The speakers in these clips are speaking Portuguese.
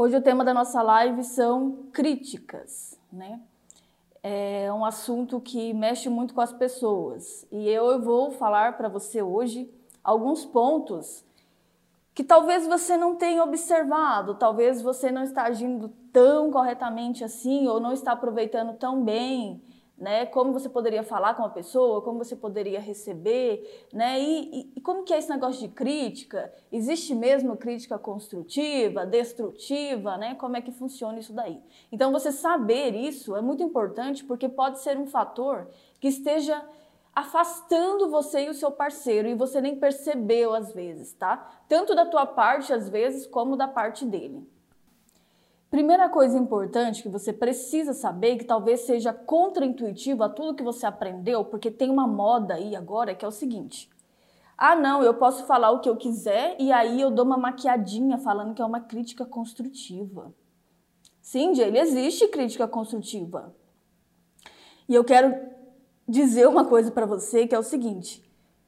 Hoje o tema da nossa live são críticas, né? É um assunto que mexe muito com as pessoas e eu vou falar para você hoje alguns pontos que talvez você não tenha observado, talvez você não está agindo tão corretamente assim ou não está aproveitando tão bem né? Como você poderia falar com a pessoa, como você poderia receber, né? E, e, e, como que é esse negócio de crítica? Existe mesmo crítica construtiva, destrutiva, né? Como é que funciona isso daí? Então você saber isso é muito importante porque pode ser um fator que esteja afastando você e o seu parceiro e você nem percebeu às vezes, tá? Tanto da tua parte às vezes como da parte dele. Primeira coisa importante que você precisa saber, que talvez seja contraintuitivo a tudo que você aprendeu, porque tem uma moda aí agora que é o seguinte: ah, não, eu posso falar o que eu quiser e aí eu dou uma maquiadinha falando que é uma crítica construtiva. Sim, Jay, existe crítica construtiva. E eu quero dizer uma coisa para você que é o seguinte: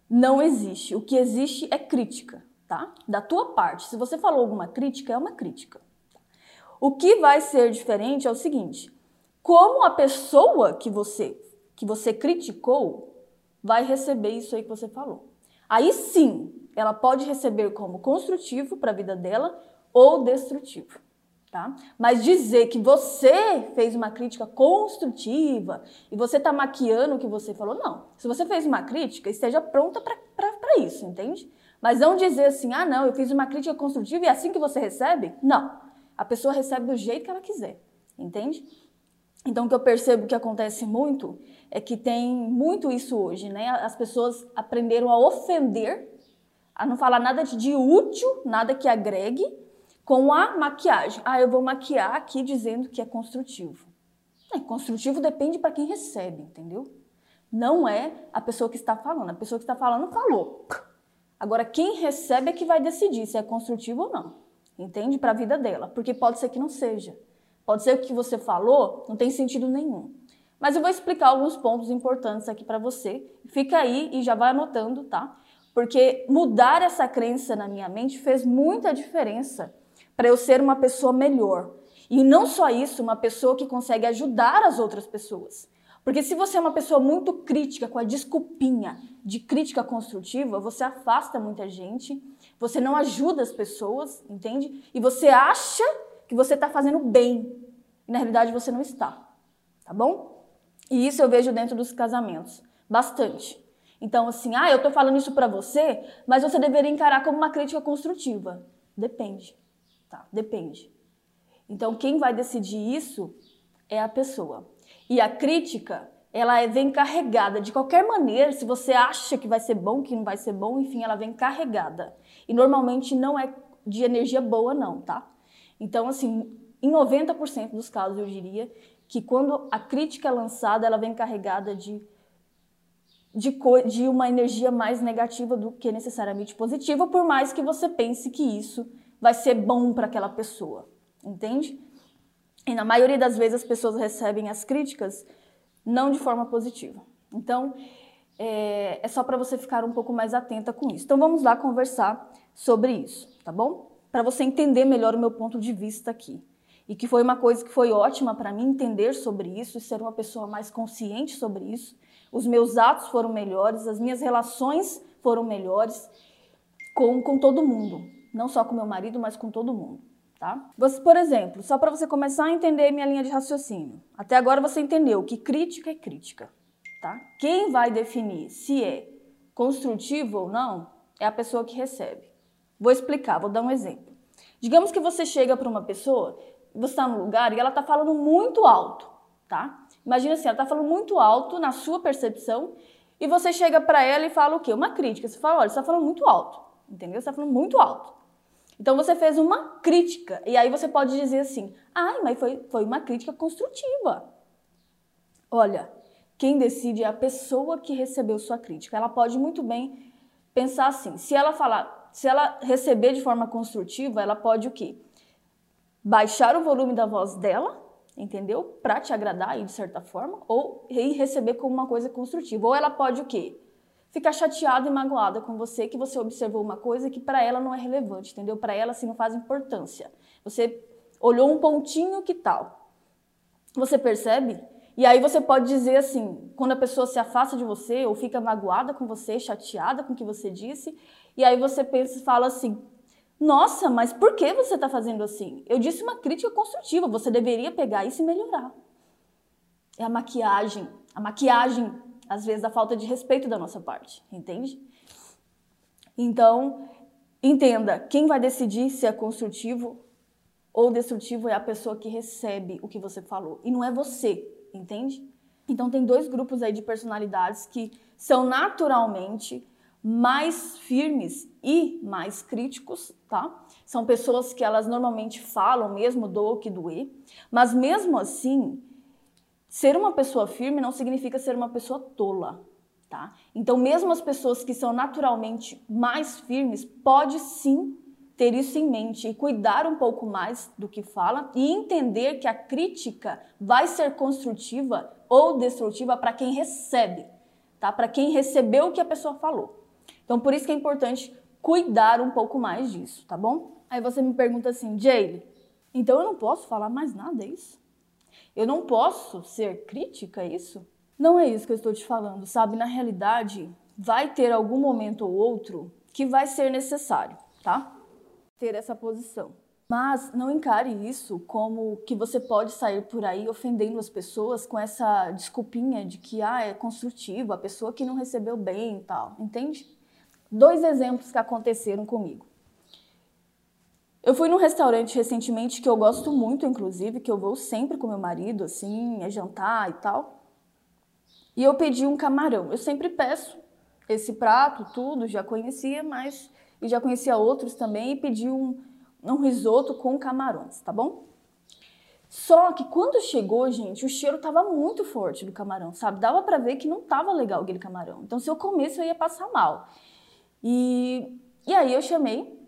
não existe. O que existe é crítica, tá? Da tua parte. Se você falou alguma crítica, é uma crítica. O que vai ser diferente é o seguinte: como a pessoa que você que você criticou vai receber isso aí que você falou. Aí sim, ela pode receber como construtivo para a vida dela ou destrutivo. Tá? Mas dizer que você fez uma crítica construtiva e você está maquiando o que você falou, não. Se você fez uma crítica, esteja pronta para isso, entende? Mas não dizer assim, ah, não, eu fiz uma crítica construtiva e é assim que você recebe? Não. A pessoa recebe do jeito que ela quiser, entende? Então, o que eu percebo que acontece muito é que tem muito isso hoje, né? As pessoas aprenderam a ofender, a não falar nada de útil, nada que agregue, com a maquiagem. Ah, eu vou maquiar aqui dizendo que é construtivo. É, construtivo depende para quem recebe, entendeu? Não é a pessoa que está falando. A pessoa que está falando falou. Agora, quem recebe é que vai decidir se é construtivo ou não entende? Para a vida dela, porque pode ser que não seja. Pode ser que o que você falou não tem sentido nenhum. Mas eu vou explicar alguns pontos importantes aqui para você. Fica aí e já vai anotando, tá? Porque mudar essa crença na minha mente fez muita diferença para eu ser uma pessoa melhor. E não só isso, uma pessoa que consegue ajudar as outras pessoas. Porque se você é uma pessoa muito crítica, com a desculpinha de crítica construtiva, você afasta muita gente, você não ajuda as pessoas, entende? E você acha que você está fazendo bem. E na realidade você não está. Tá bom? E isso eu vejo dentro dos casamentos. Bastante. Então, assim, ah, eu estou falando isso para você, mas você deveria encarar como uma crítica construtiva. Depende. Tá? Depende. Então, quem vai decidir isso é a pessoa. E a crítica, ela é, vem carregada de qualquer maneira, se você acha que vai ser bom, que não vai ser bom, enfim, ela vem carregada. E normalmente não é de energia boa não, tá? Então, assim, em 90% dos casos eu diria que quando a crítica é lançada, ela vem carregada de de, de uma energia mais negativa do que necessariamente positiva, por mais que você pense que isso vai ser bom para aquela pessoa, entende? E na maioria das vezes as pessoas recebem as críticas não de forma positiva. Então, é, é só para você ficar um pouco mais atenta com isso. Então, vamos lá conversar sobre isso, tá bom? Para você entender melhor o meu ponto de vista aqui. E que foi uma coisa que foi ótima para mim entender sobre isso e ser uma pessoa mais consciente sobre isso. Os meus atos foram melhores, as minhas relações foram melhores com, com todo mundo. Não só com meu marido, mas com todo mundo tá? Você, por exemplo, só para você começar a entender minha linha de raciocínio. Até agora você entendeu que crítica é crítica, tá? Quem vai definir se é construtivo ou não é a pessoa que recebe. Vou explicar, vou dar um exemplo. Digamos que você chega para uma pessoa, você está num lugar e ela está falando muito alto, tá? Imagina assim, ela está falando muito alto na sua percepção e você chega para ela e fala o quê? Uma crítica. Você fala, olha, você está falando muito alto, entendeu? Você está falando muito alto. Então você fez uma crítica. E aí você pode dizer assim: ai, mas foi, foi uma crítica construtiva. Olha, quem decide é a pessoa que recebeu sua crítica. Ela pode muito bem pensar assim: se ela falar, se ela receber de forma construtiva, ela pode o quê? Baixar o volume da voz dela, entendeu? Para te agradar aí de certa forma, ou receber como uma coisa construtiva. Ou ela pode o quê? Ficar chateada e magoada com você que você observou uma coisa que para ela não é relevante, entendeu? Para ela assim não faz importância. Você olhou um pontinho que tal. Você percebe? E aí você pode dizer assim, quando a pessoa se afasta de você ou fica magoada com você, chateada com o que você disse, e aí você pensa fala assim: "Nossa, mas por que você está fazendo assim? Eu disse uma crítica construtiva, você deveria pegar isso e melhorar." É a maquiagem, a maquiagem às vezes a falta de respeito da nossa parte, entende? Então, entenda, quem vai decidir se é construtivo ou destrutivo é a pessoa que recebe o que você falou e não é você, entende? Então tem dois grupos aí de personalidades que são naturalmente mais firmes e mais críticos, tá? São pessoas que elas normalmente falam mesmo do que doer, mas mesmo assim, ser uma pessoa firme não significa ser uma pessoa tola, tá? Então mesmo as pessoas que são naturalmente mais firmes, pode sim ter isso em mente e cuidar um pouco mais do que fala e entender que a crítica vai ser construtiva ou destrutiva para quem recebe, tá? Para quem recebeu o que a pessoa falou. Então por isso que é importante cuidar um pouco mais disso, tá bom? Aí você me pergunta assim, Jaylee, então eu não posso falar mais nada, é isso? Eu não posso ser crítica, é isso? Não é isso que eu estou te falando, sabe? Na realidade, vai ter algum momento ou outro que vai ser necessário, tá? ter essa posição. Mas não encare isso como que você pode sair por aí ofendendo as pessoas com essa desculpinha de que ah, é construtivo, a pessoa que não recebeu bem e tal, entende? Dois exemplos que aconteceram comigo. Eu fui num restaurante recentemente que eu gosto muito, inclusive, que eu vou sempre com meu marido, assim, é jantar e tal. E eu pedi um camarão. Eu sempre peço esse prato, tudo, já conhecia, mas e já conhecia outros também e pedi um, um risoto com camarões, tá bom? Só que quando chegou, gente, o cheiro tava muito forte do camarão, sabe? Dava para ver que não tava legal aquele camarão. Então, se eu comesse, eu ia passar mal. E, e aí eu chamei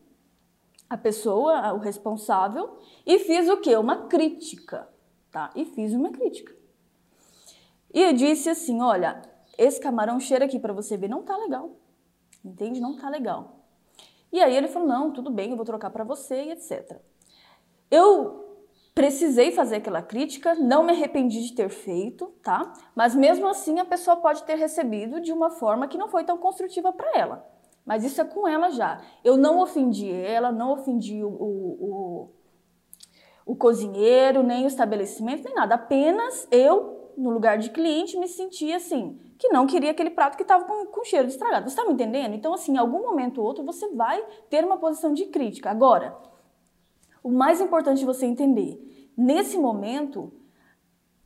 a pessoa, o responsável, e fiz o quê? Uma crítica, tá? E fiz uma crítica. E eu disse assim, olha, esse camarão cheira aqui para você ver, não tá legal. Entende? Não tá legal. E aí ele falou: não, tudo bem, eu vou trocar para você e etc. Eu precisei fazer aquela crítica, não me arrependi de ter feito, tá? Mas mesmo assim a pessoa pode ter recebido de uma forma que não foi tão construtiva para ela. Mas isso é com ela já. Eu não ofendi ela, não ofendi o, o, o, o cozinheiro, nem o estabelecimento, nem nada. Apenas eu, no lugar de cliente, me senti assim, que não queria aquele prato que estava com, com cheiro de estragado. Você está me entendendo? Então, assim, em algum momento ou outro, você vai ter uma posição de crítica. Agora, o mais importante você entender, nesse momento,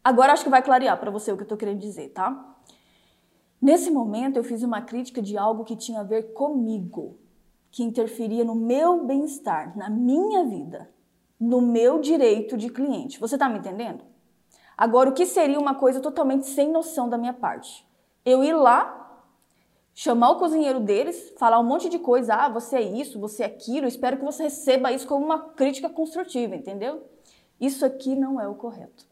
agora acho que vai clarear para você o que eu estou querendo dizer, tá? Nesse momento, eu fiz uma crítica de algo que tinha a ver comigo, que interferia no meu bem-estar, na minha vida, no meu direito de cliente. Você está me entendendo? Agora, o que seria uma coisa totalmente sem noção da minha parte? eu ir lá, chamar o cozinheiro deles, falar um monte de coisa, ah, você é isso, você é aquilo, espero que você receba isso como uma crítica construtiva, entendeu? Isso aqui não é o correto,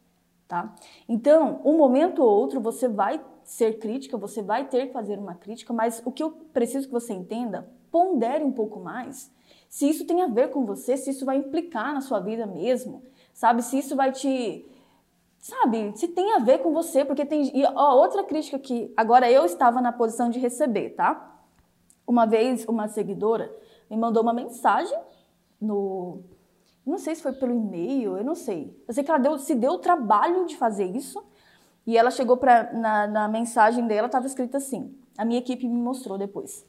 tá? Então, um momento ou outro você vai ser crítica, você vai ter que fazer uma crítica, mas o que eu preciso que você entenda, pondere um pouco mais se isso tem a ver com você, se isso vai implicar na sua vida mesmo, sabe? Se isso vai te sabe, se tem a ver com você, porque tem. E ó, outra crítica que agora eu estava na posição de receber, tá? Uma vez uma seguidora me mandou uma mensagem no. Não sei se foi pelo e-mail, eu não sei. Eu sei que ela deu, se deu o trabalho de fazer isso. E ela chegou para na, na mensagem dela, estava escrito assim. A minha equipe me mostrou depois.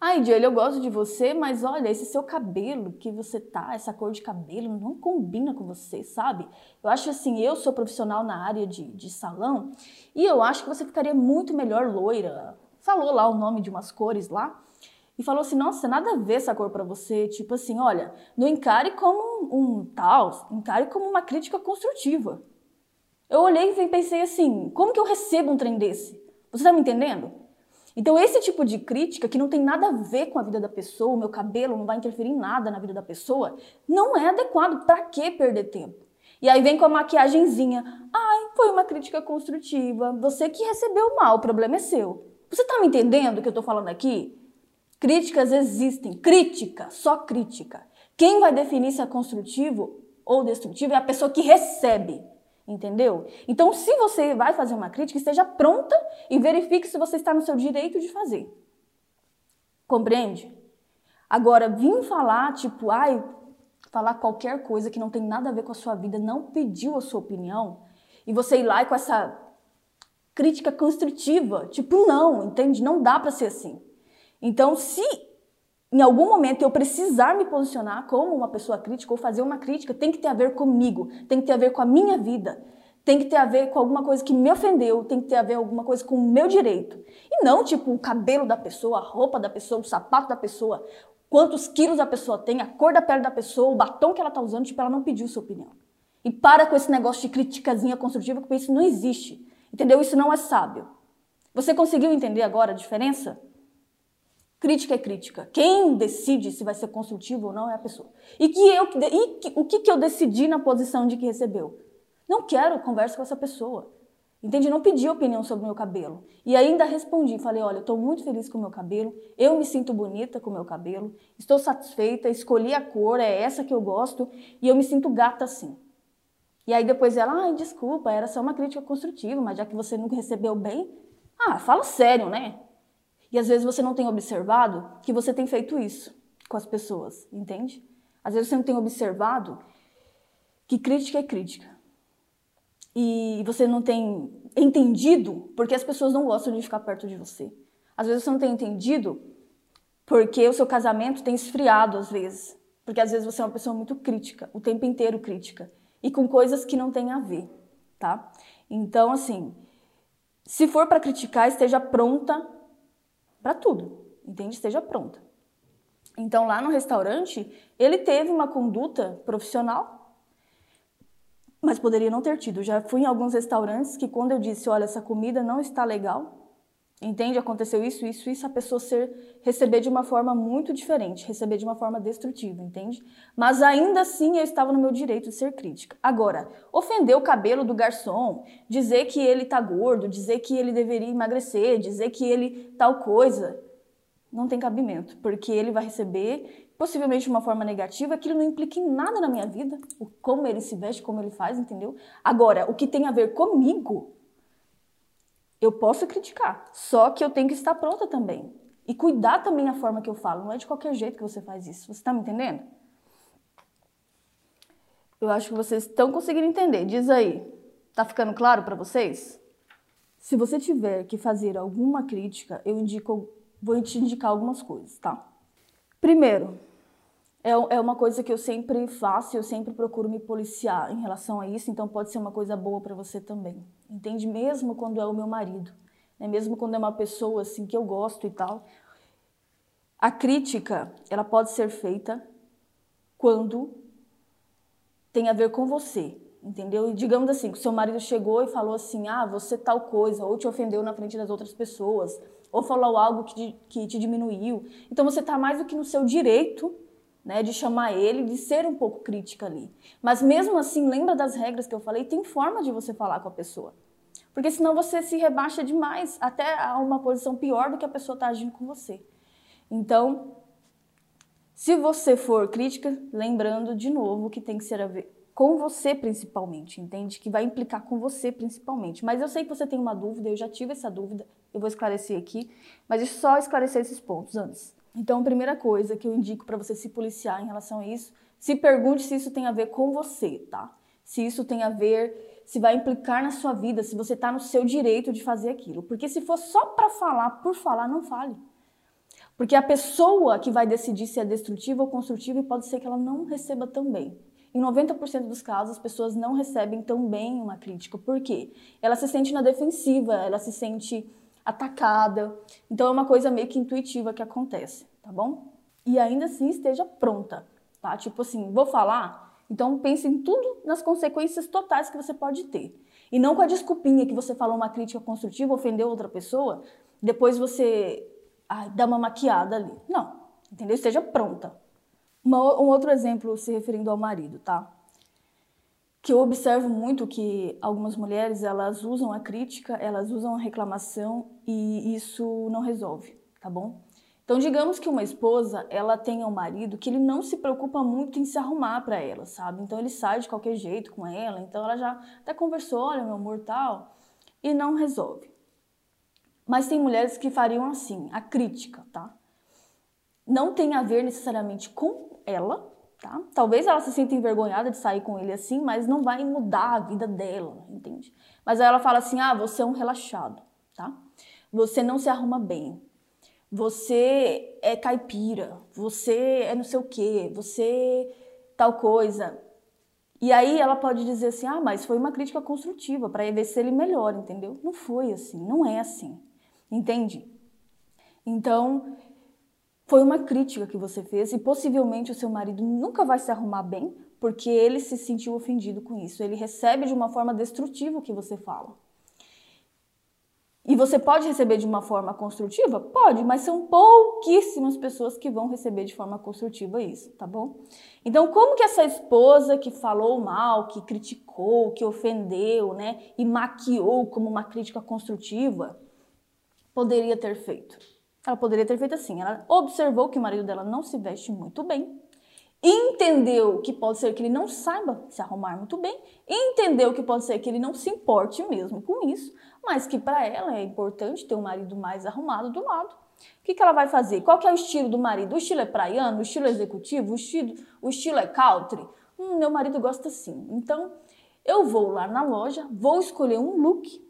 Ai, Diel, eu gosto de você, mas olha, esse seu cabelo que você tá, essa cor de cabelo, não combina com você, sabe? Eu acho assim, eu sou profissional na área de, de salão e eu acho que você ficaria muito melhor loira. Falou lá o nome de umas cores lá e falou assim: nossa, nada a ver essa cor para você. Tipo assim, olha, não encare como um, um tal, encare como uma crítica construtiva. Eu olhei e pensei assim: como que eu recebo um trem desse? Você tá me entendendo? Então, esse tipo de crítica, que não tem nada a ver com a vida da pessoa, o meu cabelo não vai interferir em nada na vida da pessoa, não é adequado. Para que perder tempo? E aí vem com a maquiagemzinha. Ai, foi uma crítica construtiva. Você que recebeu mal, o problema é seu. Você tá me entendendo o que eu tô falando aqui? Críticas existem. Crítica, só crítica. Quem vai definir se é construtivo ou destrutiva é a pessoa que recebe. Entendeu? Então, se você vai fazer uma crítica, esteja pronta e verifique se você está no seu direito de fazer. Compreende? Agora, vir falar, tipo, ai, falar qualquer coisa que não tem nada a ver com a sua vida, não pediu a sua opinião, e você ir lá e com essa crítica construtiva, tipo, não, entende? Não dá para ser assim. Então, se em algum momento eu precisar me posicionar como uma pessoa crítica ou fazer uma crítica, tem que ter a ver comigo, tem que ter a ver com a minha vida, tem que ter a ver com alguma coisa que me ofendeu, tem que ter a ver alguma coisa com o meu direito. E não tipo o cabelo da pessoa, a roupa da pessoa, o sapato da pessoa, quantos quilos a pessoa tem, a cor da pele da pessoa, o batom que ela tá usando, tipo, ela não pediu sua opinião. E para com esse negócio de criticazinha construtiva, porque isso não existe. Entendeu? Isso não é sábio. Você conseguiu entender agora a diferença? Crítica é crítica. Quem decide se vai ser construtivo ou não é a pessoa. E, que eu, e que, o que, que eu decidi na posição de que recebeu? Não quero conversa com essa pessoa. Entende? Não pedi opinião sobre o meu cabelo. E ainda respondi, falei, olha, eu estou muito feliz com o meu cabelo, eu me sinto bonita com o meu cabelo, estou satisfeita, escolhi a cor, é essa que eu gosto, e eu me sinto gata assim. E aí depois ela, ai, desculpa, era só uma crítica construtiva, mas já que você nunca recebeu bem, ah, fala sério, né? E às vezes você não tem observado que você tem feito isso com as pessoas, entende? Às vezes você não tem observado que crítica é crítica. E você não tem entendido porque as pessoas não gostam de ficar perto de você. Às vezes você não tem entendido porque o seu casamento tem esfriado às vezes. Porque às vezes você é uma pessoa muito crítica, o tempo inteiro crítica. E com coisas que não têm a ver, tá? Então, assim, se for para criticar, esteja pronta para tudo, entende? Esteja pronta. Então, lá no restaurante, ele teve uma conduta profissional, mas poderia não ter tido. Já fui em alguns restaurantes que, quando eu disse, olha, essa comida não está legal, Entende? Aconteceu isso, isso, isso, a pessoa ser, receber de uma forma muito diferente, receber de uma forma destrutiva, entende? Mas ainda assim eu estava no meu direito de ser crítica. Agora, ofender o cabelo do garçom, dizer que ele tá gordo, dizer que ele deveria emagrecer, dizer que ele tal coisa, não tem cabimento, porque ele vai receber possivelmente de uma forma negativa, aquilo não implica em nada na minha vida, o como ele se veste, como ele faz, entendeu? Agora, o que tem a ver comigo, eu posso criticar, só que eu tenho que estar pronta também. E cuidar também a forma que eu falo. Não é de qualquer jeito que você faz isso. Você está me entendendo? Eu acho que vocês estão conseguindo entender. Diz aí. Tá ficando claro para vocês? Se você tiver que fazer alguma crítica, eu indico, vou te indicar algumas coisas, tá? Primeiro, é, é uma coisa que eu sempre faço, eu sempre procuro me policiar em relação a isso, então pode ser uma coisa boa para você também. Entende? Mesmo quando é o meu marido, né? mesmo quando é uma pessoa assim que eu gosto e tal. A crítica, ela pode ser feita quando tem a ver com você, entendeu? E digamos assim, que seu marido chegou e falou assim, ah, você tal coisa, ou te ofendeu na frente das outras pessoas, ou falou algo que te, que te diminuiu. Então você está mais do que no seu direito né, de chamar ele, de ser um pouco crítica ali. Mas mesmo assim, lembra das regras que eu falei, tem forma de você falar com a pessoa. Porque senão você se rebaixa demais, até a uma posição pior do que a pessoa está agindo com você. Então, se você for crítica, lembrando de novo que tem que ser a ver com você principalmente, entende? Que vai implicar com você principalmente. Mas eu sei que você tem uma dúvida, eu já tive essa dúvida, eu vou esclarecer aqui, mas eu só esclarecer esses pontos antes. Então, a primeira coisa que eu indico para você se policiar em relação a isso, se pergunte se isso tem a ver com você, tá? Se isso tem a ver, se vai implicar na sua vida, se você está no seu direito de fazer aquilo. Porque se for só para falar por falar, não fale. Porque a pessoa que vai decidir se é destrutiva ou construtiva pode ser que ela não receba tão bem. Em 90% dos casos, as pessoas não recebem tão bem uma crítica. Por quê? Ela se sente na defensiva, ela se sente atacada. Então é uma coisa meio que intuitiva que acontece, tá bom? E ainda assim esteja pronta, tá? Tipo assim, vou falar, então pense em tudo nas consequências totais que você pode ter. E não com a desculpinha que você falou uma crítica construtiva, ofendeu outra pessoa, depois você ai, dá uma maquiada ali. Não, entendeu? Esteja pronta. Um outro exemplo se referindo ao marido, tá? Que eu observo muito que algumas mulheres elas usam a crítica, elas usam a reclamação e isso não resolve, tá bom? Então, digamos que uma esposa, ela tenha um marido que ele não se preocupa muito em se arrumar para ela, sabe? Então, ele sai de qualquer jeito com ela, então ela já até conversou, olha, meu amor, tal, e não resolve. Mas tem mulheres que fariam assim, a crítica, tá? Não tem a ver necessariamente com ela, tá? Talvez ela se sinta envergonhada de sair com ele assim, mas não vai mudar a vida dela, entende? Mas aí ela fala assim: "Ah, você é um relaxado", tá? Você não se arruma bem você é caipira, você é não sei o quê, você tal coisa. E aí ela pode dizer assim: ah, mas foi uma crítica construtiva para ver se ele melhora, entendeu? Não foi assim, não é assim, entende? Então, foi uma crítica que você fez e possivelmente o seu marido nunca vai se arrumar bem porque ele se sentiu ofendido com isso. Ele recebe de uma forma destrutiva o que você fala. E você pode receber de uma forma construtiva? Pode, mas são pouquíssimas pessoas que vão receber de forma construtiva isso, tá bom? Então, como que essa esposa que falou mal, que criticou, que ofendeu, né, e maquiou como uma crítica construtiva, poderia ter feito? Ela poderia ter feito assim: ela observou que o marido dela não se veste muito bem, entendeu que pode ser que ele não saiba se arrumar muito bem, entendeu que pode ser que ele não se importe mesmo com isso, mas que para ela é importante ter um marido mais arrumado do lado. O que, que ela vai fazer? Qual que é o estilo do marido? O estilo é praiano? O estilo é executivo? O estilo, o estilo é country? Hum, meu marido gosta assim. Então, eu vou lá na loja, vou escolher um look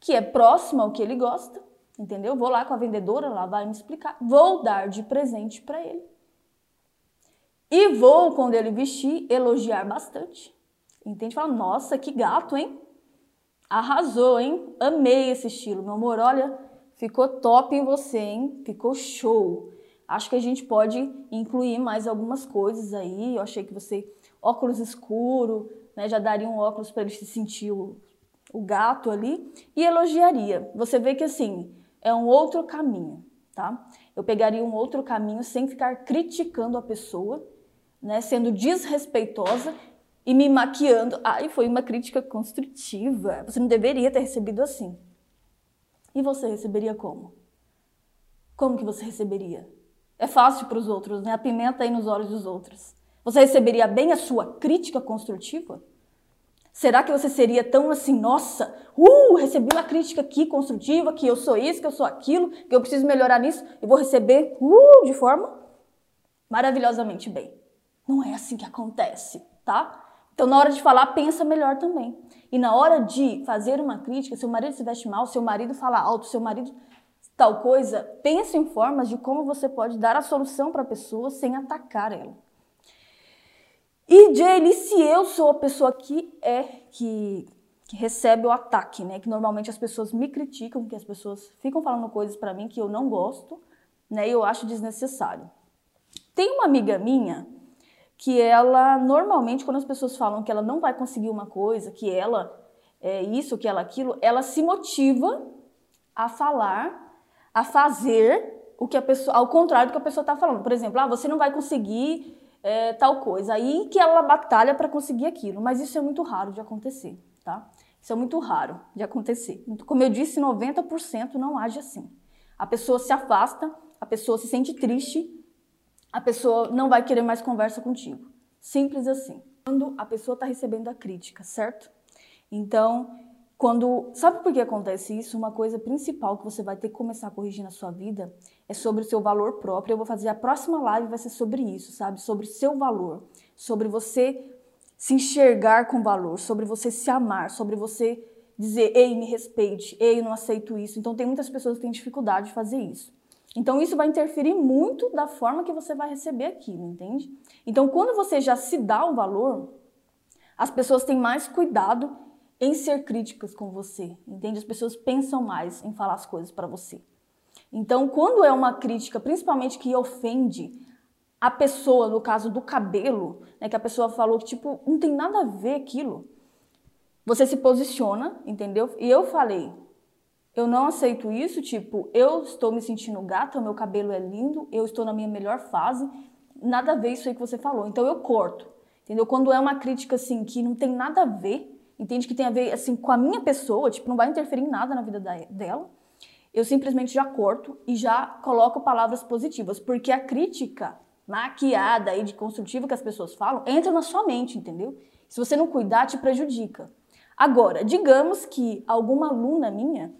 que é próximo ao que ele gosta, entendeu? Vou lá com a vendedora, ela vai me explicar. Vou dar de presente para ele. E vou, quando ele vestir, elogiar bastante. Entende? Fala, nossa, que gato, hein? Arrasou, hein? Amei esse estilo. Meu amor, olha, ficou top em você, hein? Ficou show. Acho que a gente pode incluir mais algumas coisas aí. Eu achei que você, óculos escuro, né? Já daria um óculos para ele se sentir o, o gato ali. E elogiaria. Você vê que assim, é um outro caminho, tá? Eu pegaria um outro caminho sem ficar criticando a pessoa, né? Sendo desrespeitosa e me maquiando. Ai, foi uma crítica construtiva. Você não deveria ter recebido assim. E você receberia como? Como que você receberia? É fácil para os outros, né? A pimenta aí nos olhos dos outros. Você receberia bem a sua crítica construtiva? Será que você seria tão assim, nossa, uh, recebi uma crítica aqui construtiva, que eu sou isso, que eu sou aquilo, que eu preciso melhorar nisso, e vou receber, uh, de forma maravilhosamente bem. Não é assim que acontece, tá? Então, na hora de falar, pensa melhor também. E na hora de fazer uma crítica, seu marido se veste mal, seu marido fala alto, seu marido tal coisa, pense em formas de como você pode dar a solução para a pessoa sem atacar ela. E Jaylee, se eu sou a pessoa que é que, que recebe o ataque, né? Que normalmente as pessoas me criticam, que as pessoas ficam falando coisas para mim que eu não gosto, né? E eu acho desnecessário. Tem uma amiga minha que ela normalmente quando as pessoas falam que ela não vai conseguir uma coisa, que ela é isso, que ela aquilo, ela se motiva a falar, a fazer o que a pessoa, ao contrário do que a pessoa está falando. Por exemplo, ah, você não vai conseguir é, tal coisa. Aí que ela batalha para conseguir aquilo. Mas isso é muito raro de acontecer, tá? Isso é muito raro de acontecer. Como eu disse, 90% não age assim. A pessoa se afasta, a pessoa se sente triste a pessoa não vai querer mais conversa contigo. Simples assim. Quando a pessoa está recebendo a crítica, certo? Então, quando. Sabe por que acontece isso? Uma coisa principal que você vai ter que começar a corrigir na sua vida é sobre o seu valor próprio. Eu vou fazer a próxima live, vai ser sobre isso, sabe? Sobre seu valor. Sobre você se enxergar com valor, sobre você se amar, sobre você dizer, ei, me respeite, ei, não aceito isso. Então, tem muitas pessoas que têm dificuldade de fazer isso. Então, isso vai interferir muito da forma que você vai receber aquilo, entende? Então, quando você já se dá o valor, as pessoas têm mais cuidado em ser críticas com você, entende? As pessoas pensam mais em falar as coisas para você. Então, quando é uma crítica, principalmente que ofende a pessoa, no caso do cabelo, né, que a pessoa falou que tipo não tem nada a ver aquilo, você se posiciona, entendeu? E eu falei, eu não aceito isso, tipo, eu estou me sentindo gata, meu cabelo é lindo, eu estou na minha melhor fase, nada a ver isso aí que você falou. Então eu corto. Entendeu? Quando é uma crítica assim que não tem nada a ver, entende que tem a ver assim com a minha pessoa, tipo, não vai interferir em nada na vida da, dela. eu simplesmente já corto e já coloco palavras positivas, porque a crítica maquiada e de construtiva que as pessoas falam entra na sua mente, entendeu? Se você não cuidar, te prejudica. Agora, digamos que alguma aluna minha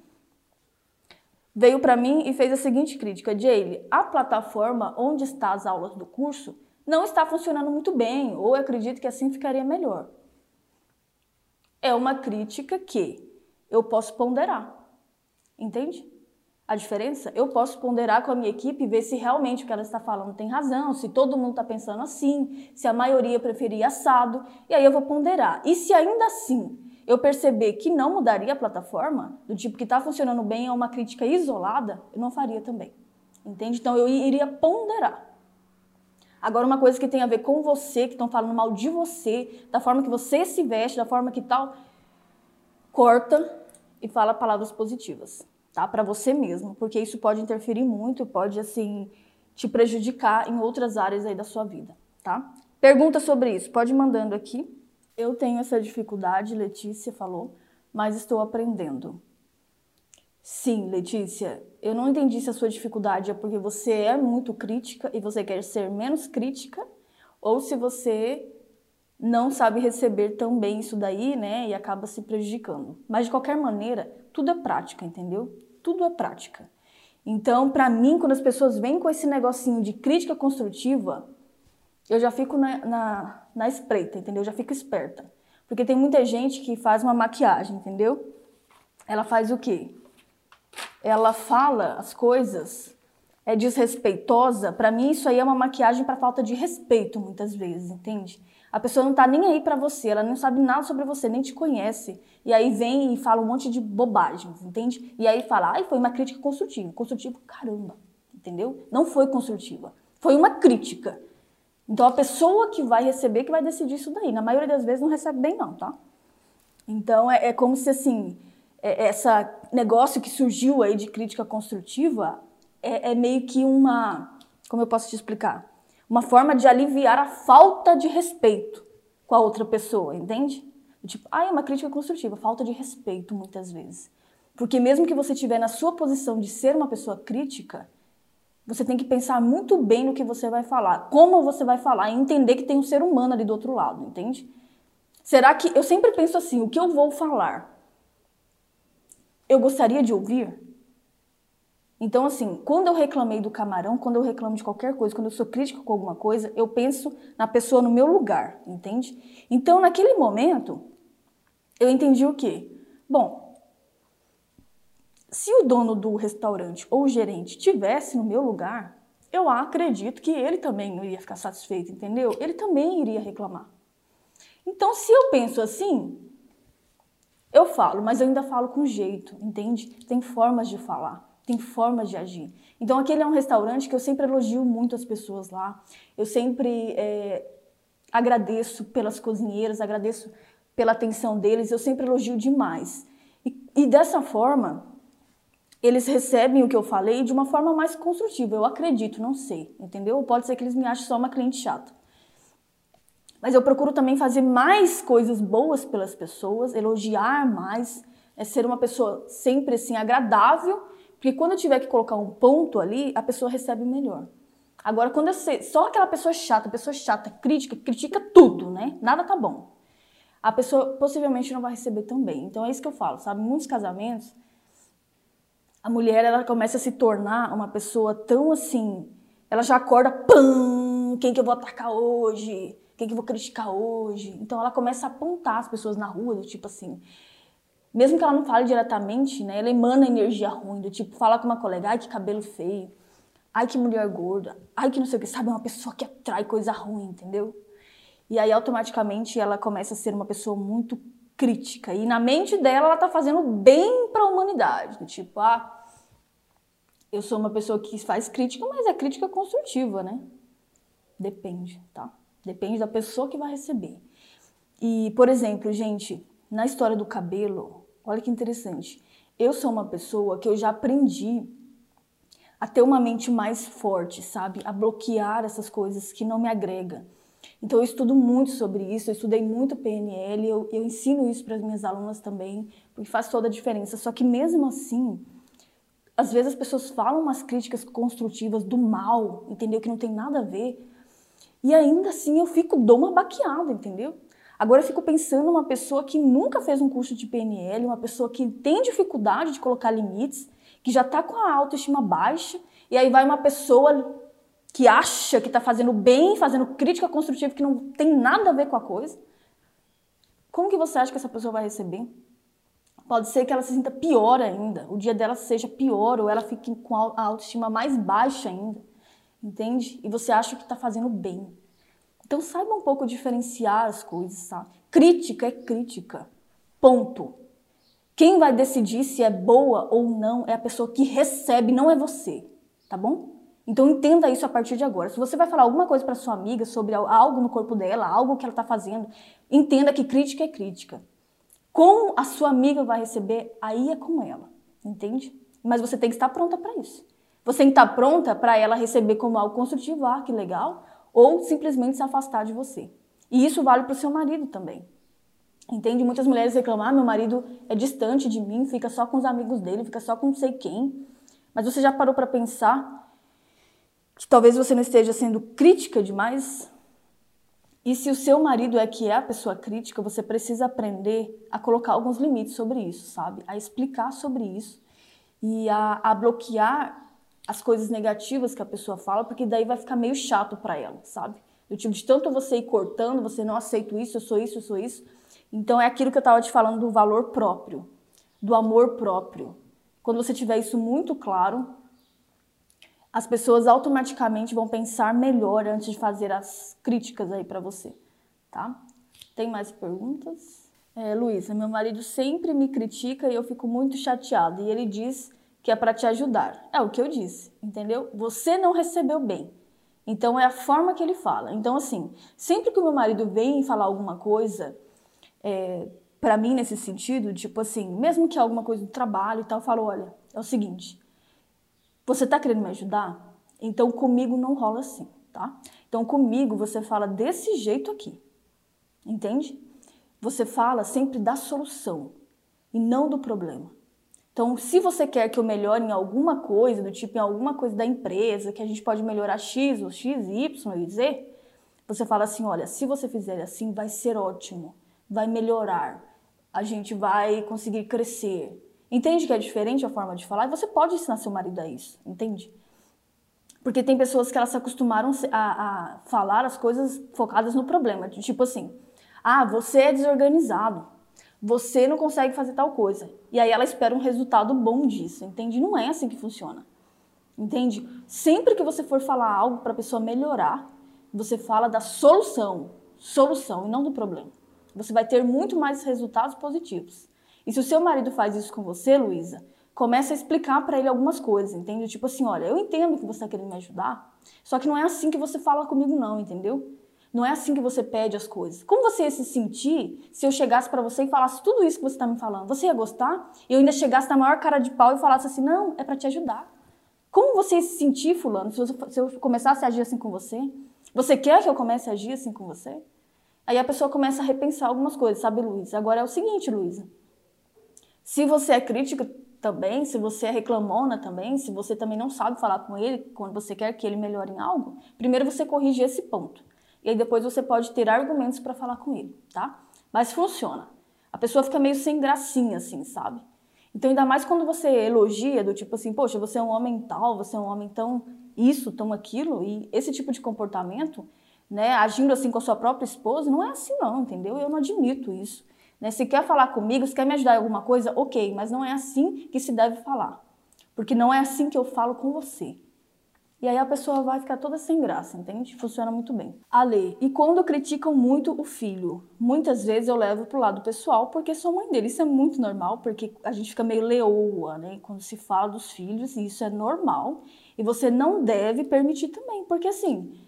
veio para mim e fez a seguinte crítica: Jaylee, a plataforma onde está as aulas do curso não está funcionando muito bem, ou acredito que assim ficaria melhor. É uma crítica que eu posso ponderar, entende? A diferença? Eu posso ponderar com a minha equipe e ver se realmente o que ela está falando tem razão, se todo mundo está pensando assim, se a maioria preferia assado, e aí eu vou ponderar. E se ainda assim eu perceber que não mudaria a plataforma, do tipo que está funcionando bem, é uma crítica isolada, eu não faria também. Entende? Então eu iria ponderar. Agora, uma coisa que tem a ver com você, que estão falando mal de você, da forma que você se veste, da forma que tal, corta e fala palavras positivas tá? Para você mesmo, porque isso pode interferir muito, pode assim te prejudicar em outras áreas aí da sua vida, tá? Pergunta sobre isso, pode ir mandando aqui. Eu tenho essa dificuldade, Letícia falou, mas estou aprendendo. Sim, Letícia, eu não entendi se a sua dificuldade é porque você é muito crítica e você quer ser menos crítica, ou se você não sabe receber tão bem isso daí, né, e acaba se prejudicando. Mas de qualquer maneira, tudo é prática, entendeu? tudo é prática. Então, para mim, quando as pessoas vêm com esse negocinho de crítica construtiva, eu já fico na, na, na espreita, entendeu? Eu já fico esperta. Porque tem muita gente que faz uma maquiagem, entendeu? Ela faz o quê? Ela fala as coisas, é desrespeitosa. Para mim, isso aí é uma maquiagem para falta de respeito, muitas vezes, entende? A pessoa não tá nem aí para você, ela não sabe nada sobre você, nem te conhece. E aí vem e fala um monte de bobagens, entende? E aí fala, ai, foi uma crítica construtiva. Construtiva, caramba, entendeu? Não foi construtiva. Foi uma crítica. Então a pessoa que vai receber que vai decidir isso daí. Na maioria das vezes não recebe bem, não, tá? Então é, é como se assim, essa negócio que surgiu aí de crítica construtiva é, é meio que uma. Como eu posso te explicar? uma forma de aliviar a falta de respeito com a outra pessoa, entende? Tipo, ah, é uma crítica construtiva, falta de respeito muitas vezes. Porque mesmo que você estiver na sua posição de ser uma pessoa crítica, você tem que pensar muito bem no que você vai falar, como você vai falar e entender que tem um ser humano ali do outro lado, entende? Será que eu sempre penso assim, o que eu vou falar? Eu gostaria de ouvir? Então, assim, quando eu reclamei do camarão, quando eu reclamo de qualquer coisa, quando eu sou crítico com alguma coisa, eu penso na pessoa no meu lugar, entende? Então, naquele momento, eu entendi o quê? Bom, se o dono do restaurante ou o gerente tivesse no meu lugar, eu acredito que ele também não iria ficar satisfeito, entendeu? Ele também iria reclamar. Então, se eu penso assim, eu falo, mas eu ainda falo com jeito, entende? Tem formas de falar tem formas de agir. Então, aquele é um restaurante que eu sempre elogio muito as pessoas lá. Eu sempre é, agradeço pelas cozinheiras, agradeço pela atenção deles, eu sempre elogio demais. E, e dessa forma, eles recebem o que eu falei de uma forma mais construtiva. Eu acredito, não sei, entendeu? Pode ser que eles me achem só uma cliente chata. Mas eu procuro também fazer mais coisas boas pelas pessoas, elogiar mais, é ser uma pessoa sempre assim agradável porque quando eu tiver que colocar um ponto ali, a pessoa recebe melhor. Agora, quando eu sei, só aquela pessoa chata, pessoa chata, crítica, critica tudo, né? Nada tá bom. A pessoa possivelmente não vai receber tão bem. Então é isso que eu falo, sabe? Muitos casamentos, a mulher ela começa a se tornar uma pessoa tão assim, ela já acorda, pam, quem que eu vou atacar hoje? Quem que eu vou criticar hoje? Então ela começa a apontar as pessoas na rua, do tipo assim, mesmo que ela não fale diretamente, né, ela emana energia ruim, do tipo, fala com uma colega, ai que cabelo feio, ai que mulher gorda, ai que não sei o que, sabe, é uma pessoa que atrai coisa ruim, entendeu? E aí automaticamente ela começa a ser uma pessoa muito crítica e na mente dela ela tá fazendo bem para a humanidade, do tipo, ah, eu sou uma pessoa que faz crítica, mas é crítica construtiva, né? Depende, tá? Depende da pessoa que vai receber. E, por exemplo, gente, na história do cabelo, Olha que interessante. Eu sou uma pessoa que eu já aprendi a ter uma mente mais forte, sabe? A bloquear essas coisas que não me agregam. Então eu estudo muito sobre isso, eu estudei muito PNL, eu, eu ensino isso para as minhas alunas também, porque faz toda a diferença. Só que mesmo assim, às vezes as pessoas falam umas críticas construtivas do mal, entendeu? Que não tem nada a ver. E ainda assim eu fico, dou uma baqueada, entendeu? Agora eu fico pensando uma pessoa que nunca fez um curso de PNL, uma pessoa que tem dificuldade de colocar limites, que já está com a autoestima baixa, e aí vai uma pessoa que acha que está fazendo bem, fazendo crítica construtiva que não tem nada a ver com a coisa. Como que você acha que essa pessoa vai receber? Pode ser que ela se sinta pior ainda, o dia dela seja pior, ou ela fique com a autoestima mais baixa ainda, entende? E você acha que está fazendo bem. Então saiba um pouco diferenciar as coisas, sabe? Crítica é crítica. Ponto. Quem vai decidir se é boa ou não é a pessoa que recebe, não é você, tá bom? Então entenda isso a partir de agora. Se você vai falar alguma coisa para sua amiga sobre algo no corpo dela, algo que ela está fazendo, entenda que crítica é crítica. Como a sua amiga vai receber, aí é com ela, entende? Mas você tem que estar pronta para isso. Você estar pronta para ela receber como algo construtivo, ah, que legal, ou simplesmente se afastar de você. E isso vale para o seu marido também. Entende? Muitas mulheres reclamam: ah, meu marido é distante de mim, fica só com os amigos dele, fica só com não sei quem. Mas você já parou para pensar que talvez você não esteja sendo crítica demais? E se o seu marido é que é a pessoa crítica, você precisa aprender a colocar alguns limites sobre isso, sabe? A explicar sobre isso e a, a bloquear as coisas negativas que a pessoa fala, porque daí vai ficar meio chato para ela, sabe? Do tipo, de tanto você ir cortando, você não aceita isso, eu sou isso, eu sou isso. Então é aquilo que eu estava te falando do valor próprio, do amor próprio. Quando você tiver isso muito claro, as pessoas automaticamente vão pensar melhor antes de fazer as críticas aí para você, tá? Tem mais perguntas? É, Luísa, meu marido sempre me critica e eu fico muito chateada. E ele diz que é para te ajudar. É o que eu disse, entendeu? Você não recebeu bem. Então é a forma que ele fala. Então, assim, sempre que o meu marido vem falar alguma coisa, é, para mim nesse sentido, tipo assim, mesmo que alguma coisa do trabalho e tal, eu falo: olha, é o seguinte, você tá querendo me ajudar? Então comigo não rola assim, tá? Então comigo você fala desse jeito aqui, entende? Você fala sempre da solução e não do problema. Então, se você quer que eu melhore em alguma coisa, do tipo em alguma coisa da empresa, que a gente pode melhorar X ou X, Y e Z, você fala assim: olha, se você fizer assim, vai ser ótimo, vai melhorar, a gente vai conseguir crescer. Entende que é diferente a forma de falar? E você pode ensinar seu marido a isso, entende? Porque tem pessoas que elas se acostumaram a, a falar as coisas focadas no problema. Tipo assim, ah, você é desorganizado você não consegue fazer tal coisa. E aí ela espera um resultado bom disso, entende? Não é assim que funciona. Entende? Sempre que você for falar algo para a pessoa melhorar, você fala da solução, solução e não do problema. Você vai ter muito mais resultados positivos. E se o seu marido faz isso com você, Luísa, começa a explicar para ele algumas coisas, entende? Tipo assim, olha, eu entendo que você está querendo me ajudar, só que não é assim que você fala comigo não, entendeu? Não é assim que você pede as coisas. Como você ia se sentir se eu chegasse para você e falasse tudo isso que você está me falando? Você ia gostar? E eu ainda chegasse na maior cara de pau e falasse assim: não, é para te ajudar. Como você ia se sentir, Fulano, se, eu começasse a agir assim com você? Você quer que eu comece a agir assim com você? Aí a pessoa começa a repensar algumas coisas, sabe, Luiz? Agora é o seguinte, Luísa. Se você é crítica também, se você é reclamona também, se você também não sabe falar com ele quando você quer que ele melhore em algo, primeiro você corrige esse ponto e aí depois você pode ter argumentos para falar com ele, tá? Mas funciona. A pessoa fica meio sem gracinha, assim, sabe? Então, ainda mais quando você elogia, do tipo assim, poxa, você é um homem tal, você é um homem tão isso, tão aquilo, e esse tipo de comportamento, né, agindo assim com a sua própria esposa, não é assim não, entendeu? Eu não admito isso. Né? Se quer falar comigo, se quer me ajudar em alguma coisa, ok, mas não é assim que se deve falar. Porque não é assim que eu falo com você. E aí a pessoa vai ficar toda sem graça, entende? Funciona muito bem. A lei. E quando criticam muito o filho? Muitas vezes eu levo pro lado pessoal porque sou mãe dele. Isso é muito normal, porque a gente fica meio leoa, né? Quando se fala dos filhos, e isso é normal. E você não deve permitir também, porque assim,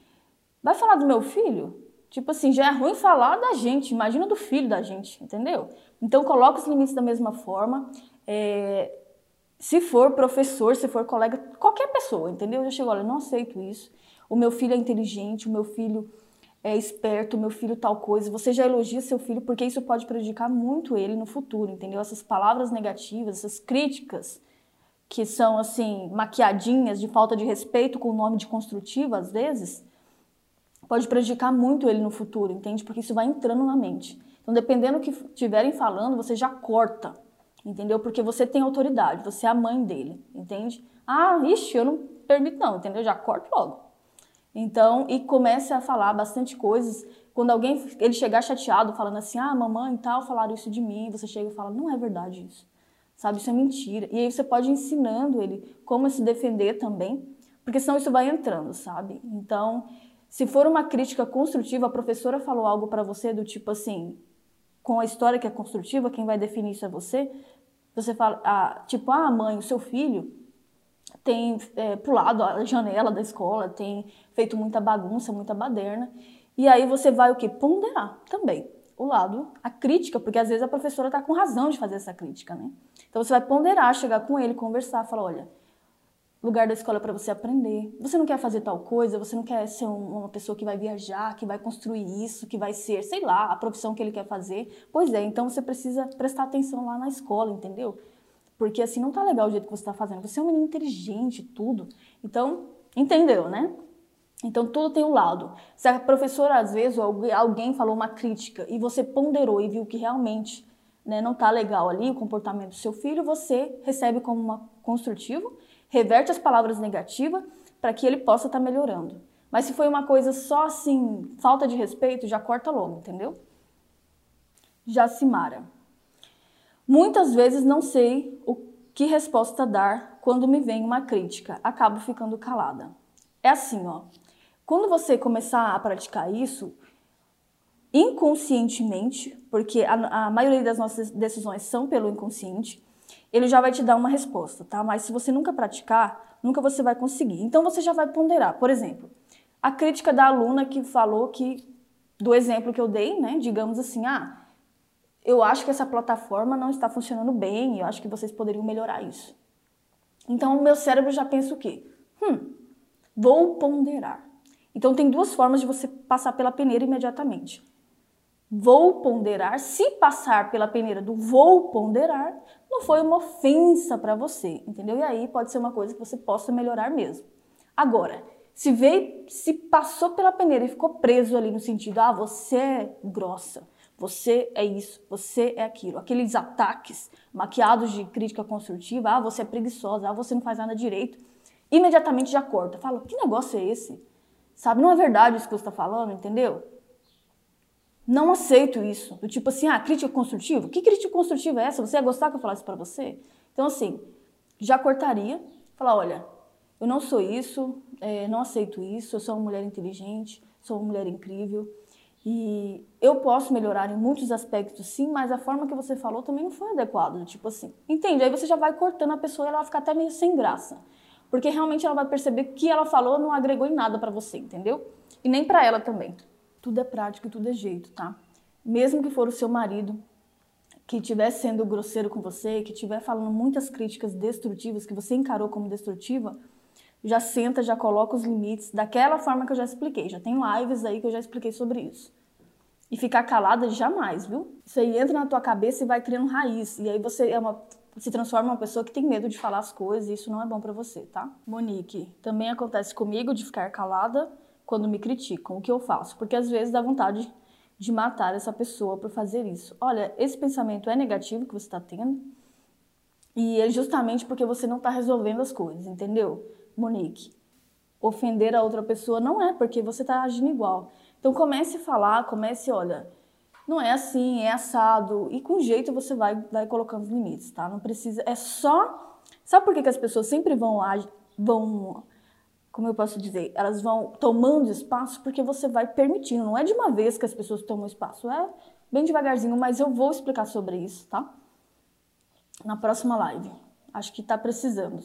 vai falar do meu filho? Tipo assim, já é ruim falar da gente, imagina do filho da gente, entendeu? Então coloca os limites da mesma forma. É, se for professor, se for colega, qualquer pessoa, entendeu? Eu já chego, olha, não aceito isso. O meu filho é inteligente, o meu filho é esperto, o meu filho tal coisa. Você já elogia seu filho porque isso pode prejudicar muito ele no futuro, entendeu? Essas palavras negativas, essas críticas que são assim maquiadinhas de falta de respeito com o nome de construtiva às vezes, pode prejudicar muito ele no futuro, entende? Porque isso vai entrando na mente. Então, dependendo do que estiverem falando, você já corta, entendeu? Porque você tem autoridade, você é a mãe dele, entende? Ah, ixi, eu não permito não, entendeu? Já corto logo. Então, e comece a falar bastante coisas. Quando alguém ele chegar chateado, falando assim, ah, mamãe e tal, falaram isso de mim, você chega e fala, não é verdade isso sabe? Isso é mentira. E aí você pode ir ensinando ele como se defender também, porque senão isso vai entrando, sabe? Então, se for uma crítica construtiva, a professora falou algo para você do tipo assim, com a história que é construtiva, quem vai definir isso é você. Você fala, ah, tipo, ah, mãe, o seu filho tem é, pulado a janela da escola, tem feito muita bagunça, muita baderna. E aí você vai o que? Ponderar também o lado, a crítica, porque às vezes a professora está com razão de fazer essa crítica, né? Então você vai ponderar, chegar com ele, conversar, falar, olha, lugar da escola para você aprender. Você não quer fazer tal coisa, você não quer ser uma pessoa que vai viajar, que vai construir isso, que vai ser, sei lá, a profissão que ele quer fazer. Pois é, então você precisa prestar atenção lá na escola, entendeu? Porque assim não tá legal o jeito que você está fazendo. Você é um menino inteligente, tudo. Então, entendeu, né? Então tudo tem um lado. Se a professora às vezes ou alguém falou uma crítica e você ponderou e viu que realmente né, não está legal ali o comportamento do seu filho, você recebe como uma construtivo, reverte as palavras negativas para que ele possa estar tá melhorando. Mas se foi uma coisa só assim, falta de respeito, já corta logo, entendeu? Jacimara. Muitas vezes não sei o que resposta dar quando me vem uma crítica, acabo ficando calada. É assim, ó. Quando você começar a praticar isso, inconscientemente, porque a, a maioria das nossas decisões são pelo inconsciente, ele já vai te dar uma resposta, tá? Mas se você nunca praticar, nunca você vai conseguir. Então você já vai ponderar. Por exemplo, a crítica da aluna que falou que, do exemplo que eu dei, né? Digamos assim, ah, eu acho que essa plataforma não está funcionando bem, eu acho que vocês poderiam melhorar isso. Então o meu cérebro já pensa o quê? Hum, vou ponderar. Então tem duas formas de você passar pela peneira imediatamente vou ponderar, se passar pela peneira do vou ponderar, não foi uma ofensa para você, entendeu? E aí pode ser uma coisa que você possa melhorar mesmo. Agora, se veio, se passou pela peneira e ficou preso ali no sentido, ah, você é grossa, você é isso, você é aquilo, aqueles ataques maquiados de crítica construtiva, ah, você é preguiçosa, ah, você não faz nada direito, imediatamente já corta, fala, que negócio é esse? Sabe, não é verdade isso que você está falando, entendeu? Não aceito isso. Do tipo assim, ah, crítica construtiva? Que crítica construtiva é essa? Você ia gostar que eu falasse para você? Então, assim, já cortaria, falar, olha, eu não sou isso, é, não aceito isso, eu sou uma mulher inteligente, sou uma mulher incrível e eu posso melhorar em muitos aspectos sim, mas a forma que você falou também não foi adequada, tipo assim. Entende? Aí você já vai cortando a pessoa e ela vai ficar até meio sem graça. Porque realmente ela vai perceber que ela falou não agregou em nada para você, entendeu? E nem para ela também. Tudo é prática e tudo é jeito, tá? Mesmo que for o seu marido que estiver sendo grosseiro com você, que estiver falando muitas críticas destrutivas que você encarou como destrutiva, já senta, já coloca os limites daquela forma que eu já expliquei. Já tem lives aí que eu já expliquei sobre isso. E ficar calada jamais, viu? Isso aí entra na tua cabeça e vai criando raiz. E aí você é uma, se transforma em uma pessoa que tem medo de falar as coisas e isso não é bom para você, tá? Monique, também acontece comigo de ficar calada quando me criticam, o que eu faço? Porque às vezes dá vontade de matar essa pessoa por fazer isso. Olha, esse pensamento é negativo que você está tendo e é justamente porque você não está resolvendo as coisas, entendeu, Monique? Ofender a outra pessoa não é porque você está agindo igual. Então comece a falar, comece, olha, não é assim, é assado. E com jeito você vai, vai colocando os limites, tá? Não precisa. É só. Sabe por que, que as pessoas sempre vão, vão como eu posso dizer, elas vão tomando espaço porque você vai permitindo. Não é de uma vez que as pessoas tomam espaço, é bem devagarzinho, mas eu vou explicar sobre isso, tá? Na próxima live. Acho que tá precisando.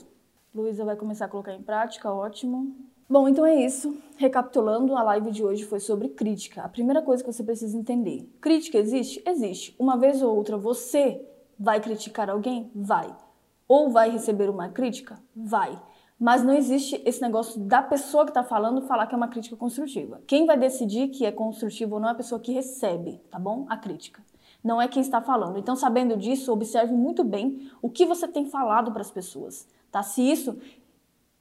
Luísa vai começar a colocar em prática, ótimo. Bom, então é isso. Recapitulando, a live de hoje foi sobre crítica. A primeira coisa que você precisa entender: crítica existe? Existe. Uma vez ou outra você vai criticar alguém? Vai. Ou vai receber uma crítica? Vai mas não existe esse negócio da pessoa que está falando falar que é uma crítica construtiva. Quem vai decidir que é construtivo ou não é a pessoa que recebe, tá bom? A crítica. Não é quem está falando. Então, sabendo disso, observe muito bem o que você tem falado para as pessoas, tá? Se isso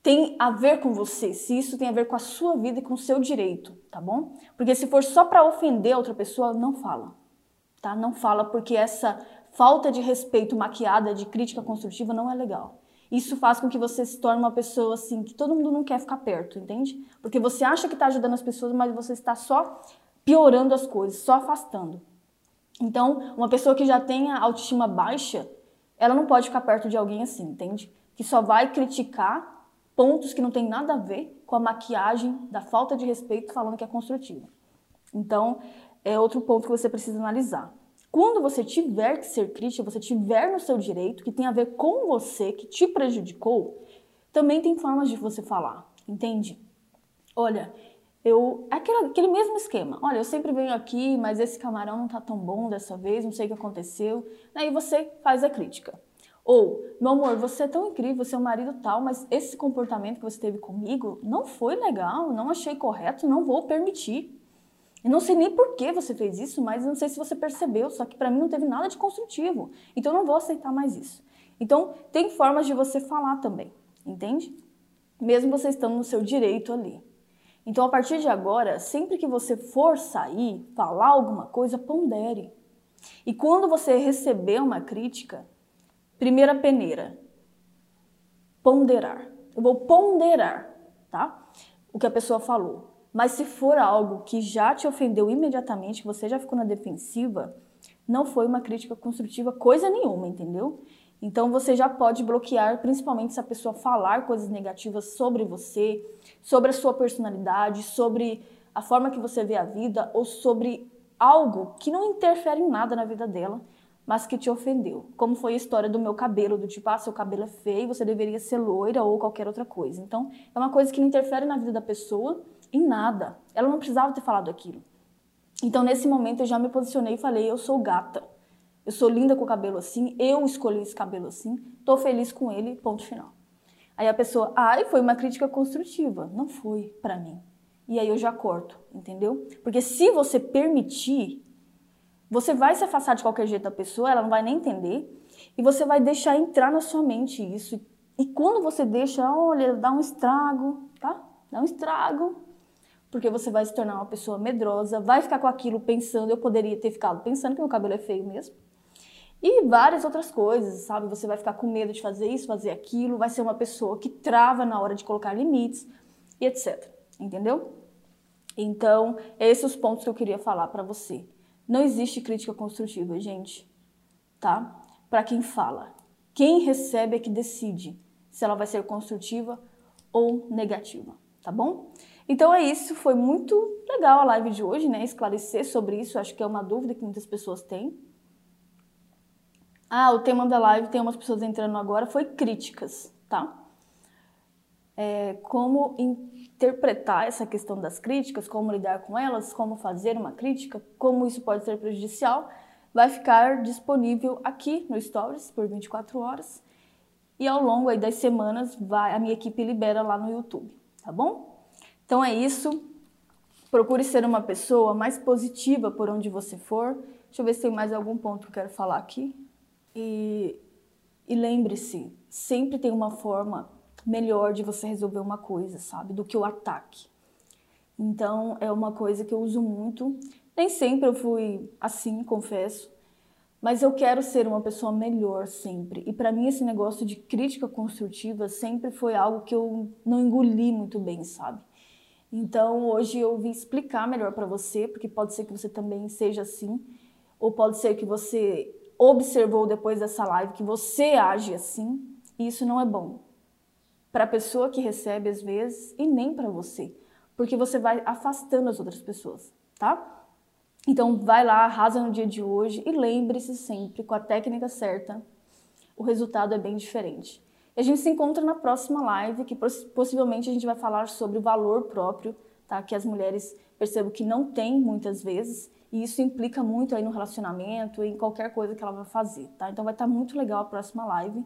tem a ver com você, se isso tem a ver com a sua vida e com o seu direito, tá bom? Porque se for só para ofender outra pessoa, não fala, tá? Não fala porque essa falta de respeito maquiada de crítica construtiva não é legal. Isso faz com que você se torne uma pessoa assim que todo mundo não quer ficar perto, entende? Porque você acha que está ajudando as pessoas, mas você está só piorando as coisas, só afastando. Então, uma pessoa que já tem a autoestima baixa, ela não pode ficar perto de alguém assim, entende? Que só vai criticar pontos que não tem nada a ver com a maquiagem da falta de respeito falando que é construtiva. Então, é outro ponto que você precisa analisar. Quando você tiver que ser crítica, você tiver no seu direito, que tem a ver com você, que te prejudicou, também tem formas de você falar, entende? Olha, eu. Aquele, aquele mesmo esquema. Olha, eu sempre venho aqui, mas esse camarão não tá tão bom dessa vez, não sei o que aconteceu. Aí você faz a crítica. Ou, meu amor, você é tão incrível, seu marido tal, mas esse comportamento que você teve comigo não foi legal, não achei correto, não vou permitir. Eu não sei nem por que você fez isso, mas não sei se você percebeu, só que para mim não teve nada de construtivo. Então eu não vou aceitar mais isso. Então, tem formas de você falar também, entende? Mesmo você estando no seu direito ali. Então, a partir de agora, sempre que você for sair, falar alguma coisa, pondere. E quando você receber uma crítica, Primeira peneira. Ponderar. Eu vou ponderar, tá? O que a pessoa falou. Mas se for algo que já te ofendeu imediatamente, que você já ficou na defensiva, não foi uma crítica construtiva coisa nenhuma, entendeu? Então você já pode bloquear, principalmente se a pessoa falar coisas negativas sobre você, sobre a sua personalidade, sobre a forma que você vê a vida ou sobre algo que não interfere em nada na vida dela, mas que te ofendeu. Como foi a história do meu cabelo, do tipo, ah, seu cabelo é feio, você deveria ser loira ou qualquer outra coisa. Então, é uma coisa que não interfere na vida da pessoa em nada. Ela não precisava ter falado aquilo. Então, nesse momento, eu já me posicionei e falei: eu sou gata. Eu sou linda com o cabelo assim, eu escolhi esse cabelo assim, tô feliz com ele, ponto final. Aí a pessoa, ai, foi uma crítica construtiva. Não foi para mim. E aí eu já corto, entendeu? Porque se você permitir você vai se afastar de qualquer jeito da pessoa, ela não vai nem entender, e você vai deixar entrar na sua mente isso. E quando você deixa, olha, dá um estrago, tá? Dá um estrago, porque você vai se tornar uma pessoa medrosa, vai ficar com aquilo pensando, eu poderia ter ficado pensando que meu cabelo é feio mesmo. E várias outras coisas, sabe? Você vai ficar com medo de fazer isso, fazer aquilo, vai ser uma pessoa que trava na hora de colocar limites e etc. Entendeu? Então, esses os pontos que eu queria falar para você. Não existe crítica construtiva, gente, tá? Para quem fala. Quem recebe é que decide se ela vai ser construtiva ou negativa, tá bom? Então é isso, foi muito legal a live de hoje, né? Esclarecer sobre isso, acho que é uma dúvida que muitas pessoas têm. Ah, o tema da live, tem umas pessoas entrando agora, foi críticas, tá? É, como interpretar essa questão das críticas, como lidar com elas, como fazer uma crítica, como isso pode ser prejudicial, vai ficar disponível aqui no Stories por 24 horas. E ao longo das semanas, vai, a minha equipe libera lá no YouTube, tá bom? Então é isso. Procure ser uma pessoa mais positiva por onde você for. Deixa eu ver se tem mais algum ponto que eu quero falar aqui. E, e lembre-se, sempre tem uma forma melhor de você resolver uma coisa, sabe? Do que o ataque. Então, é uma coisa que eu uso muito. Nem sempre eu fui assim, confesso, mas eu quero ser uma pessoa melhor sempre. E para mim esse negócio de crítica construtiva sempre foi algo que eu não engoli muito bem, sabe? Então, hoje eu vim explicar melhor para você, porque pode ser que você também seja assim, ou pode ser que você observou depois dessa live que você age assim, e isso não é bom para a pessoa que recebe às vezes e nem para você, porque você vai afastando as outras pessoas, tá? Então vai lá, arrasa no dia de hoje e lembre-se sempre com a técnica certa, o resultado é bem diferente. E a gente se encontra na próxima live, que possivelmente a gente vai falar sobre o valor próprio, tá? Que as mulheres percebam que não tem muitas vezes, e isso implica muito aí no relacionamento, em qualquer coisa que ela vai fazer, tá? Então vai estar tá muito legal a próxima live,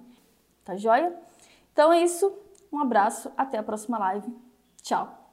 tá joia? Então é isso, um abraço, até a próxima live. Tchau!